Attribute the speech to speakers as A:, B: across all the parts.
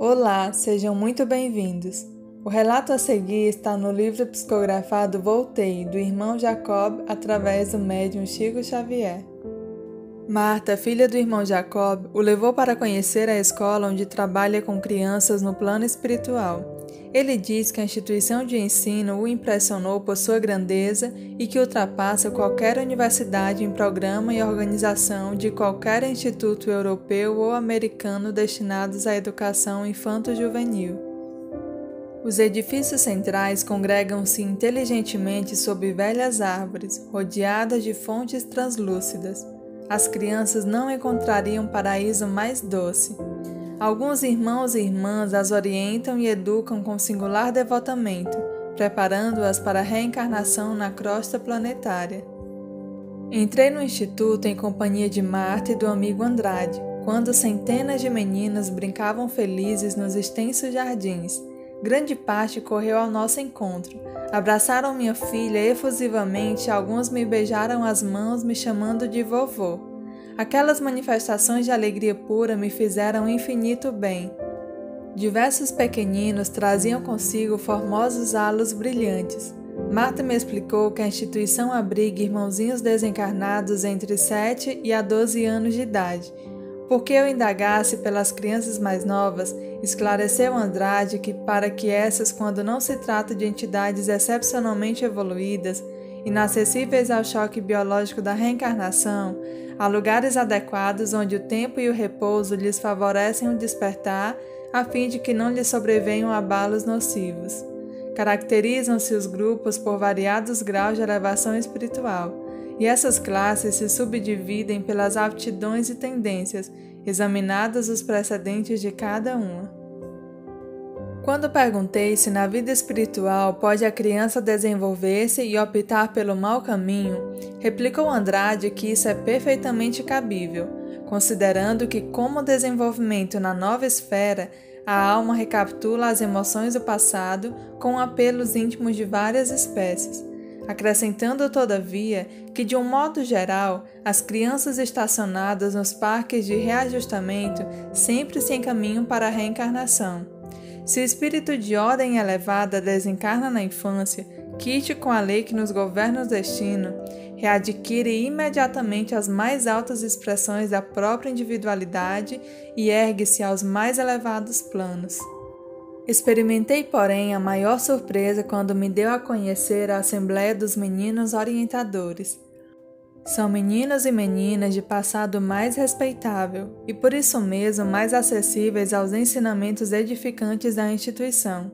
A: Olá, sejam muito bem-vindos. O relato a seguir está no livro psicografado Voltei, do irmão Jacob, através do médium Chico Xavier. Marta, filha do irmão Jacob, o levou para conhecer a escola onde trabalha com crianças no plano espiritual. Ele diz que a instituição de ensino o impressionou por sua grandeza e que ultrapassa qualquer universidade em programa e organização de qualquer instituto europeu ou americano destinados à educação infanto-juvenil. Os edifícios centrais congregam-se inteligentemente sob velhas árvores, rodeadas de fontes translúcidas. As crianças não encontrariam paraíso mais doce. Alguns irmãos e irmãs as orientam e educam com singular devotamento, preparando-as para a reencarnação na crosta planetária. Entrei no instituto em companhia de Marta e do amigo Andrade, quando centenas de meninas brincavam felizes nos extensos jardins. Grande parte correu ao nosso encontro. Abraçaram minha filha efusivamente, alguns me beijaram as mãos, me chamando de vovô. Aquelas manifestações de alegria pura me fizeram infinito bem. Diversos pequeninos traziam consigo formosos halos brilhantes. Marta me explicou que a instituição abriga irmãozinhos desencarnados entre 7 e a 12 anos de idade. Porque eu indagasse pelas crianças mais novas, esclareceu Andrade que, para que essas, quando não se trata de entidades excepcionalmente evoluídas, inacessíveis ao choque biológico da reencarnação, Há lugares adequados onde o tempo e o repouso lhes favorecem o despertar, a fim de que não lhes sobrevenham abalos nocivos. Caracterizam-se os grupos por variados graus de elevação espiritual, e essas classes se subdividem pelas aptidões e tendências, examinados os precedentes de cada uma. Quando perguntei se na vida espiritual pode a criança desenvolver-se e optar pelo mau caminho, replicou Andrade que isso é perfeitamente cabível, considerando que, como desenvolvimento na nova esfera, a alma recapitula as emoções do passado com apelos íntimos de várias espécies, acrescentando, todavia, que, de um modo geral, as crianças estacionadas nos parques de reajustamento sempre se encaminham para a reencarnação se o espírito de ordem elevada desencarna na infância, quite com a lei que nos governa o destino, readquire imediatamente as mais altas expressões da própria individualidade e ergue-se aos mais elevados planos. Experimentei, porém, a maior surpresa quando me deu a conhecer a Assembleia dos Meninos Orientadores são meninos e meninas de passado mais respeitável e por isso mesmo mais acessíveis aos ensinamentos edificantes da instituição.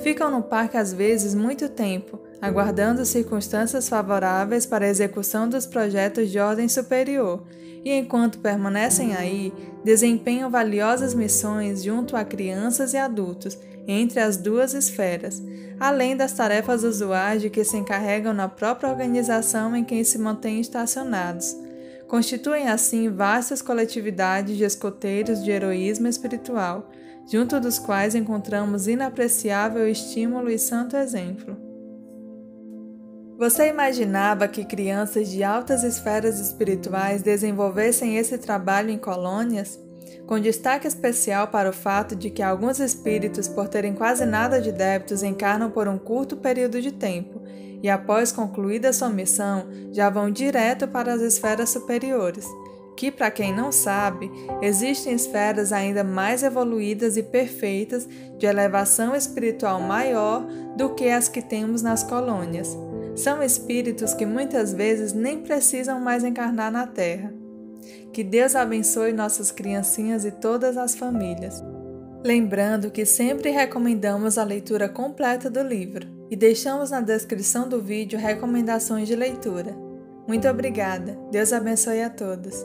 A: Ficam no parque às vezes muito tempo, aguardando circunstâncias favoráveis para a execução dos projetos de ordem superior, e enquanto permanecem aí, desempenham valiosas missões junto a crianças e adultos entre as duas esferas, além das tarefas usuais de que se encarregam na própria organização em que se mantêm estacionados. Constituem assim vastas coletividades de escoteiros de heroísmo espiritual, junto dos quais encontramos inapreciável estímulo e santo exemplo. Você imaginava que crianças de altas esferas espirituais desenvolvessem esse trabalho em colônias? Com destaque especial para o fato de que alguns espíritos, por terem quase nada de débitos, encarnam por um curto período de tempo e, após concluída sua missão, já vão direto para as esferas superiores. Que, para quem não sabe, existem esferas ainda mais evoluídas e perfeitas de elevação espiritual maior do que as que temos nas colônias. São espíritos que muitas vezes nem precisam mais encarnar na Terra. Que Deus abençoe nossas criancinhas e todas as famílias. Lembrando que sempre recomendamos a leitura completa do livro e deixamos na descrição do vídeo recomendações de leitura. Muito obrigada. Deus abençoe a todos.